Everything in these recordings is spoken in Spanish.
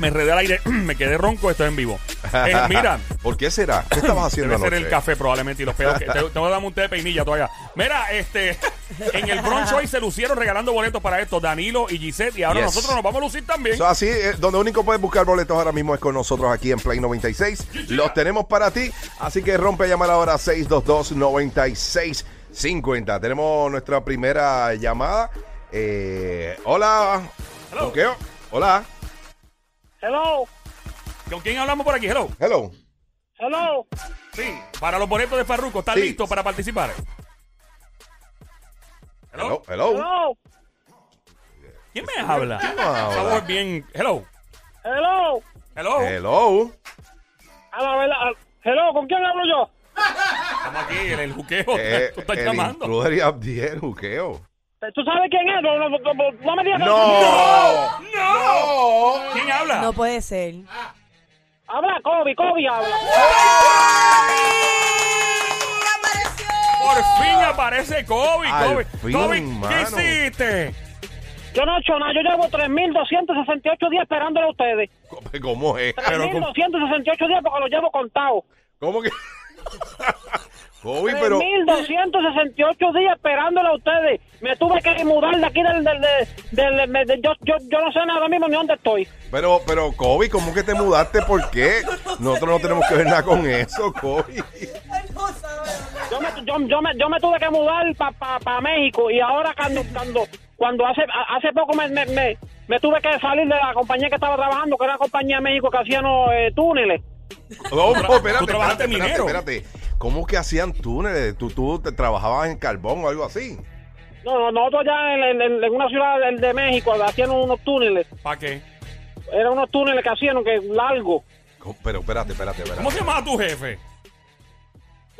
Me enredé al aire, me quedé ronco, estoy en vivo. Eh, mira, ¿Por qué será? ¿Qué estabas haciendo debe ser el café probablemente y los pedos. que- te- Tengo que darme un té de peinilla todavía. Mira, este, en el brunch hoy se lucieron regalando boletos para esto, Danilo y Gisette, y ahora Yes. nosotros nos vamos a lucir también. So, así, eh, donde único puedes buscar boletos ahora mismo es con nosotros aquí en Play 96. Los tenemos para ti, así que rompe a llamar ahora 622-9650. Tenemos nuestra primera llamada. Eh, hola. Hello. Hola. Hello, ¿Con quién hablamos por aquí? Hello. Hello. hello. Sí, para los boletos de Farruko, ¿estás Sí. listo para participar? Hello. Hello. Hello, ¿Quién me habla? ¿Quién nos habla? Esa voz bien. Hello. hello. Hello. Hello. A la verdad, a- hello, ¿con quién hablo yo? Estamos aquí en el juqueo. Eh, Tú estás el llamando. intruder y Abdiel, Juqueo. ¿Tú sabes quién es? No, no, no, no, no me digas. ¡No! ¡No! ¿Quién habla? No puede ser. Habla Kobe, Kobe habla. Por fin aparece Kobe. Kobe, fin, Kobe, ¿qué hiciste? Yo no he hecho nada, yo llevo 3.268 días esperándole a ustedes. ¿Cómo es? Pero, ¿cómo? 3.268 días porque los llevo contados. ¿Cómo que? Kobe, pero. 3.268 días esperándole a ustedes. Me tuve que mudar de aquí del... del, del, del- del- del- yo, yo, yo no sé nada mismo ni dónde estoy. Pero, pero, Kobe, ¿cómo que te mudaste? ¿Por qué? Nosotros no tenemos que ver nada con eso, Kobe. Yo me, yo, yo me, yo me tuve que mudar para pa, pa México y ahora cuando cuando cuando hace hace poco me, me, me, me tuve que salir de la compañía que estaba trabajando, que era la compañía de México que hacían los, eh, túneles. No, no, espérate, espérate, espérate, minero. espérate. ¿Cómo que hacían túneles? ¿Tú, tú te trabajabas en carbón o algo así? No, no, nosotros allá en, en- en una ciudad de, de México hacían unos túneles. ¿Para qué? Eran unos túneles que hacían que largos. ¿Cómo? Pero espérate, espérate, espérate. ¿Cómo se llamaba tu jefe?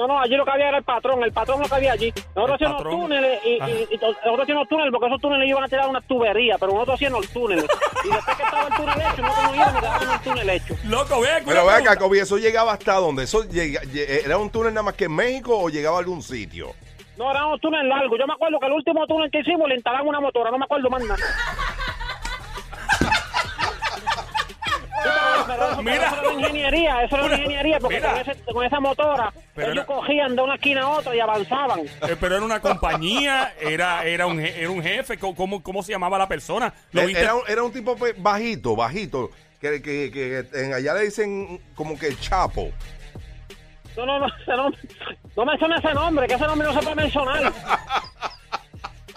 No, no, allí lo que había era el patrón, el patrón lo que había allí. Nosotros hacíamos túneles y, y- y to- nosotros hacíamos túneles porque esos túneles iban a tirar una tubería, pero nosotros hacíamos los túneles. Y después que estaba el túnel hecho, nosotros nos íbamos y dejábamos el túnel hecho. Loco, ve, Pero ve acá, Kobe, ¿eso llegaba hasta dónde? ¿Eso llega- lle- era un túnel nada más que en México o llegaba a algún sitio? No, eran unos túneles largos. Yo me acuerdo que el último túnel que hicimos le instalaron una motora, no me acuerdo más nada. Eso- Mira. eso era una ingeniería, eso era una ingeniería, porque Mira. con, ese- con esa motora Pero ellos era- cogían de una esquina a otra y avanzaban. Eh, pero era una compañía, era, era, un, era un jefe. ¿Cómo- ¿Cómo, se llamaba la persona? ¿Lo viste? Era, un- era un tipo pues, bajito, bajito. Que, que, que en allá le dicen como que el chapo. No, no, no, ese nombre- no menciona ese nombre, que ese nombre no se puede mencionar.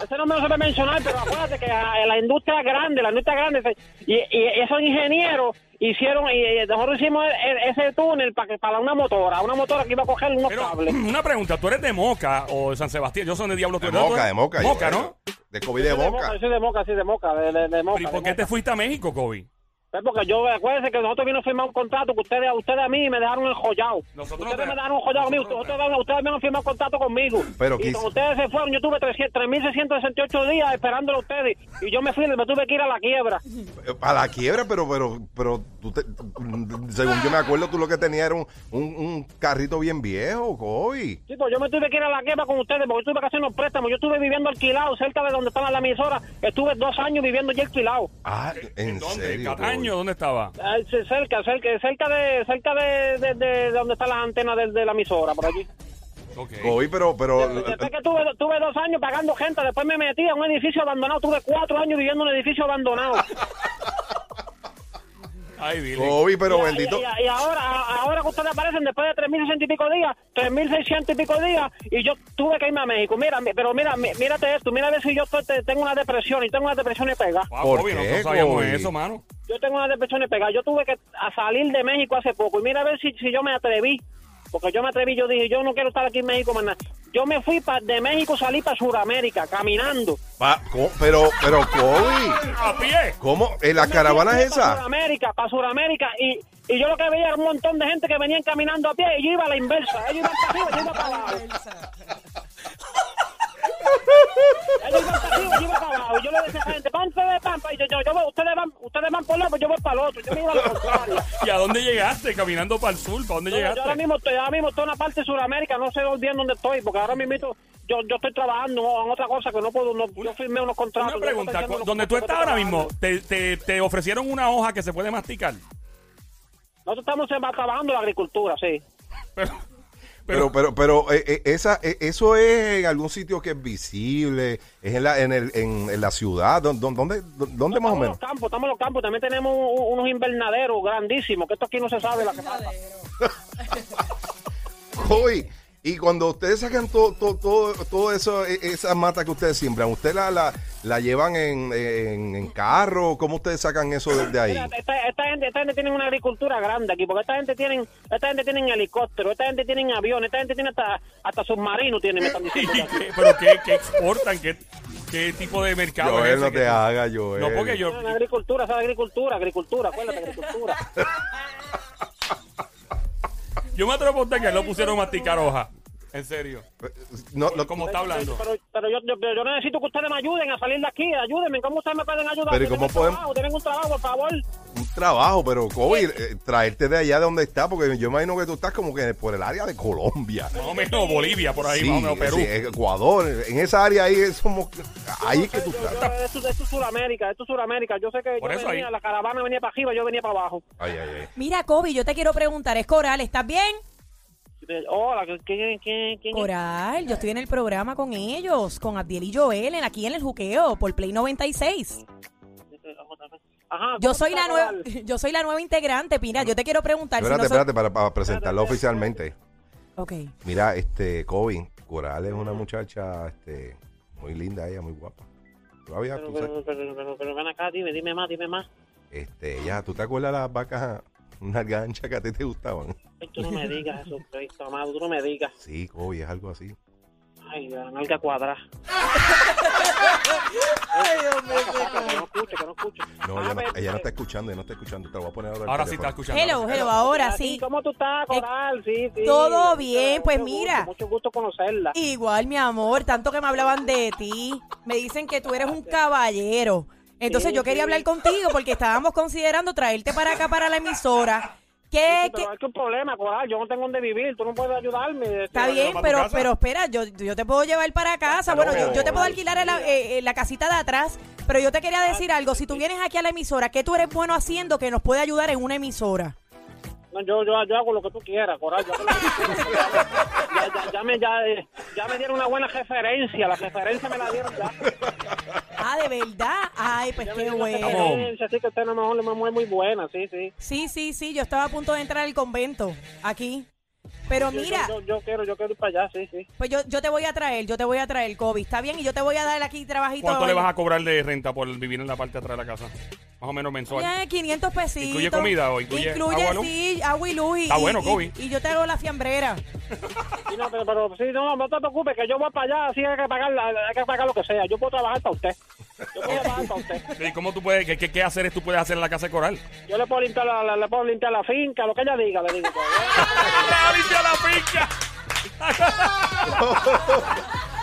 Ese no se puede mencionar, pero acuérdate que ah, la industria es grande, la industria es grande, y, y esos ingenieros hicieron, y, nosotros hicimos e- e- ese túnel para que para una motora, una motora que iba a coger unos Pero, cables. una pregunta, ¿tú eres de Moca o de San Sebastián? Yo soy de Diablo. De ¿tú eres? Moca, de Moca. yo Moca. ¿no? De COVID de Moca. Sí, de Moca, sí, de Moca, de, de, de Moca. ¿Y por de qué te fuiste a México, Kobe? Es porque yo, acuérdense que nosotros vimos a firmar un contrato que ustedes, ustedes a mí me dejaron enjollado. Nosotros no ustedes te- me dejaron enjollado a mí, nosotros ustedes, te- ustedes, ustedes me han firmado un contrato conmigo. Pero y cuando ustedes se fueron, yo tuve 300 3.668 días esperándolo a ustedes. Y yo me fui, me tuve que ir a la quiebra. A la quiebra, pero, pero, pero, tú te- según yo me acuerdo, tú lo que tenías era un, un, un carrito bien viejo, Kobe. Sí, pues yo me tuve que ir a la quiebra con ustedes porque yo tuve que hacer unos préstamos. Yo estuve viviendo alquilado cerca de donde estaba la emisora. Estuve dos años viviendo ya alquilado. Ah, ¿en, ¿Dónde? serio? ¿Dónde estaba? Ah, Cerca, cerca, cerca de cerca de, de, de donde está la antena de, de la emisora, por allí. Ok. Kobe, pero, pero, Después que tuve, tuve dos años pagando gente, después me metí a un edificio abandonado. Tuve cuatro años viviendo en un edificio abandonado. Ay, Billy. Kobe, pero y, bendito. y- y ahora, a- ahora que ustedes aparecen después de 3.600 y pico días, 3.600 y pico días, y yo tuve que irme a México. Mira, mi- pero mira, mi- mírate esto, mira a ver si yo tengo una depresión y tengo una depresión y pega. Wow, ¿Por Kobe, qué, nosotros sabíamos eso, mano. Yo tengo una depresión y pega. Yo tuve que a salir de México hace poco y mira a ver si, si yo me atreví. Porque yo me atreví, yo dije, yo no quiero estar aquí en México más nada. Yo me fui pa- de México, salí para Sudamérica, caminando. Pa- co- pero, pero, Kobe, A pie. ¿cómo? ¿En la caravana es Para esa? Sudamérica, para Sudamérica. Y, y yo lo que veía era un montón de gente que venían caminando a pie y yo iba a la inversa. Ellos iban para arriba, yo iba para abajo. Ellos iban para Sí, yo iba para abajo. Yo le decía a la gente, ¿para dónde ustedes van? Y yo, yo, yo ustedes van, ustedes van por lado, pues yo voy para el otro. Yo me iba a la contraria. ¿Y a dónde llegaste? Caminando para el sur. ¿Para dónde No, yo llegaste? ahora mismo estoy, ahora mismo estoy en una parte de Sudamérica, no sé bien dónde estoy, porque ahora mismo yo, yo estoy trabajando en otra cosa que no puedo, no, yo firmé unos contratos. Una pregunta. unos ¿Dónde tú estás ahora mismo? ¿Te, te, te ofrecieron una hoja que se puede masticar? Nosotros estamos trabajando la agricultura, sí. Pero, Pero, pero, pero, eh, eh, esa, eh, eso es en algún sitio que es visible, es en la, en el, en, en la ciudad, ¿dó- dó- ¿dónde, dó- dónde más o estamos en menos? los campos, estamos en los campos, también tenemos un- unos invernaderos grandísimos, que esto aquí no se sabe la que pasa. Y cuando ustedes sacan todo, todo, todo, todo eso, eh, esa mata que ustedes siembran, ¿ustedes la, la, la llevan en, en, en carro? ¿Cómo ustedes sacan eso desde ahí? Mira, esta, esta gente, esta gente tiene una agricultura grande aquí, porque esta gente tienen, esta gente tiene helicóptero, esta gente tiene aviones, esta gente tiene hasta, hasta submarino tiene, me están ¿y diciendo. ya. qué- ¿Pero qué, qué exportan? ¿Qué, ¿Qué tipo de mercado es Joel, ese no te tú- hagas, Joel. No, porque yo... No, agricultura, esa es agricultura, agricultura, acuérdate, agricultura. Yo me atrevo a que no pusieron a masticar hoja. En serio. No, no, ¿Cómo está hablando? Pero, pero yo, yo, yo necesito que ustedes me ayuden a salir de aquí, ayúdenme, ¿cómo ustedes me pueden ayudar? Pero ¿y Yo cómo podemos- trabajo, Tienen un trabajo, por favor. un trabajo, pero Kobe, eh, traerte de allá de donde está, porque yo imagino que tú estás como que por el área de Colombia. Más o menos Bolivia, por ahí, Sí, más o menos Perú. sí, Ecuador, en esa área ahí somos, ahí es que tú Yo- yo- estás. esto, esto es Sudamérica, esto es Sudamérica. Yo sé que Por yo eso venía, ahí. la caravana venía para arriba, yo venía para abajo. Ay, ay, ay. Mira, Kobe, yo te quiero preguntar, es Coral, ¿estás bien? Hola, ¿quién, quién, quién? Coral, yo estoy en el programa con ellos, con Abdiel y Joel, en- aquí en el juqueo, por Play 96. Ajá, Yo ¿cómo soy la nueva, yo soy la nueva integrante, mira, yo te quiero preguntar si Espérate, no soy- espérate, para, para presentarlo oficialmente. Ok. Mira, este, Kobe, Coral es una muchacha, este, muy linda ella, muy guapa. Todavía, Pero, tú sabes, pero, pero, pero, pero ven acá, dime, dime más, dime más. este, ya, ¿tú te acuerdas las vacas, unas ganchas que a ti te gustaban? Ay, tú no me digas eso, Cristo amado, tú no me digas. Sí, Kobe, es algo así. Ay, la nalga cuadrada. Que no escuche, que no escuche. No, ella no, pero- ella no está escuchando, ella no está escuchando, te lo voy a poner ahora. Ahora sí está escuchando. Hello, hello, ahora Ah, sí. ¿Cómo tú estás, Coral? Sí, sí. todo bien, pues Mucho mira. gusto, Mucho gusto conocerla. Igual, mi amor, tanto que me hablaban de ti. Me dicen que tú eres un caballero. Entonces Sí, yo quería sí. hablar contigo porque estábamos considerando traerte para acá, para la emisora. ¿Qué, Sí, pero qué- hay que un problema, Coral. Yo no tengo dónde vivir. Tú no puedes ayudarme. Está Este, bien, para tu pero, pero espera, yo, yo te puedo llevar para casa. Bueno, yo, yo te puedo alquilar en la, eh, en la casita de atrás, pero yo te quería decir algo. Si tú vienes aquí a la emisora, ¿qué tú eres bueno haciendo que nos puede ayudar en una emisora? No, yo, yo, yo hago lo que tú quieras, Coral. Yo hago lo que tú quieras. ya, ya, ya me, ya, eh, ya me dieron una buena referencia. La referencia me la dieron ya. Ah, ¿de verdad? Ay, pues qué bueno. Así que usted a lo mejor es muy buena, sí, sí. Sí, sí, sí, yo estaba a punto de entrar al convento, aquí. Pero Yo- mira, Yo, yo, yo quiero, yo quiero ir para allá, sí, sí. pues yo, yo te voy a traer, yo te voy a traer, Kobe. ¿Está bien? Y yo te voy a dar aquí trabajito. ¿Cuánto le vas a cobrar de renta por vivir en la parte de atrás de la casa? Más o menos mensual. Ya, 500 pesitos. ¿Incluye comida o incluye Incluye, agua, sí, agua y luz. Y, Está bueno, Kobe. Y, y yo te hago la fiambrera. Sí, no, pero, pero sí, no, no te preocupes, que yo voy para allá, así hay que pagar, la- hay que pagar lo que sea. Yo puedo trabajar para usted. ¿Y cómo tú puedes, qué, qué, qué hacer tú puedes hacer en la casa de coral? Yo le puedo limpiar la, la- le puedo limpiar la finca, lo que ella diga, le digo. ¡La limpia la finca!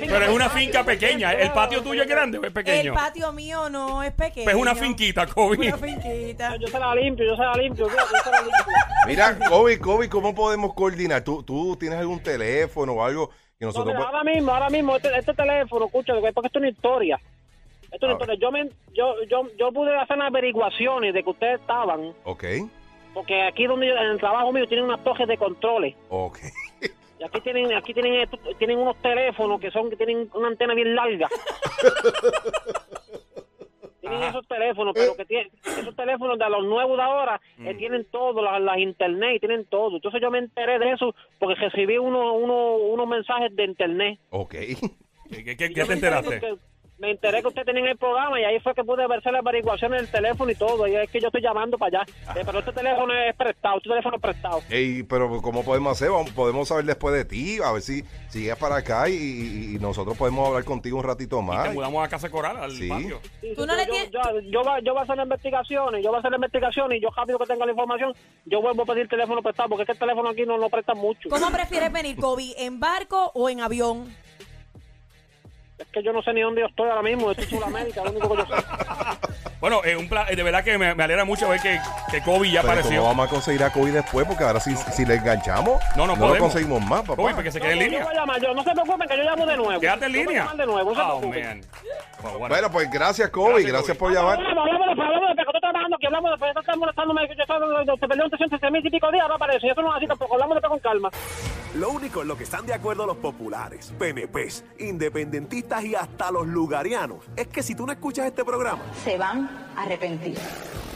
Pero es una finca pequeña. ¿El patio tuyo es grande o es pequeño? El patio mío no es pequeño. Pues es una finquita, Kobe. Una finquita. Yo se la limpio, yo se la limpio, yo se la limpio. Mira, Kobe, Kobe, ¿cómo podemos coordinar? ¿Tú, ¿Tú tienes algún teléfono o algo que No, nosotros... mira, po- ahora mismo, ahora mismo, este, este teléfono, escucha, porque esto es una historia. Esto es una A historia. Yo, me, yo, yo, yo pude hacer unas averiguaciones de que ustedes estaban, Ok, porque aquí donde yo, en el trabajo mío tienen unas torres de controles. ok. Y aquí tienen, aquí tienen, esto- tienen unos teléfonos que son, que tienen una antena bien larga. tienen esos teléfonos, pero que tienen, esos teléfonos de los nuevos de ahora, eh, tienen todo, las, las internet, y tienen todo. Entonces yo me enteré de eso porque recibí uno, uno, unos mensajes de internet. Ok. ¿Qué, qué- qué- te enteraste? Me enteré que usted tenía el programa y ahí fue que pude verse las averiguaciones del teléfono y todo. Y es que yo estoy llamando para allá. Eh, pero este teléfono es prestado, este teléfono es prestado. Ey, pero ¿cómo podemos hacer? Vamos- podemos saber después de ti, a ver si sigues para acá y, y- y nosotros podemos hablar contigo un ratito Y más. te mudamos a casa coral, al Sí. patio. Sí, Tú sí, no yo, le yo, tienes- yo, yo, va- yo voy a hacer las investigaciones, yo voy a hacer las investigaciones y yo rápido que tenga la información, yo vuelvo a pedir teléfono prestado porque es que el teléfono aquí no lo presta mucho. ¿Cómo prefieres venir, Kobe? ¿En barco o en avión? Es que yo no sé ni dónde yo estoy ahora mismo. Estoy en Sudamérica, lo único que yo sé. Bueno, eh, un pla- eh, de verdad que me, me alegra mucho ver que, que Kobe ya Pero apareció. ¿cómo vamos a conseguir a Kobe después? Porque ahora si, si le enganchamos, No, no lo podemos. conseguimos más, papá. Kobe, porque se quede en Yo línea. voy a llamar, yo, no se preocupen que yo llamo de nuevo. Quédate en Yo voy a línea. llamar de nuevo, no se Oh, preocupen. man. Bueno, bueno. Bueno, pues gracias, Kobe. Gracias, Gracias, Kobe. por llamar. Hablamos, hablamos hablamos que estoy trabajando aquí, hablamos después, estás molestándome, que te perdí un 300 mil y pico días, no aparece, eso no es así tampoco, hablamos después con calma. Lo único en lo que están de acuerdo los populares, PNPs, independentistas y hasta los lugarianos es que si tú no escuchas este programa, se van a arrepentir.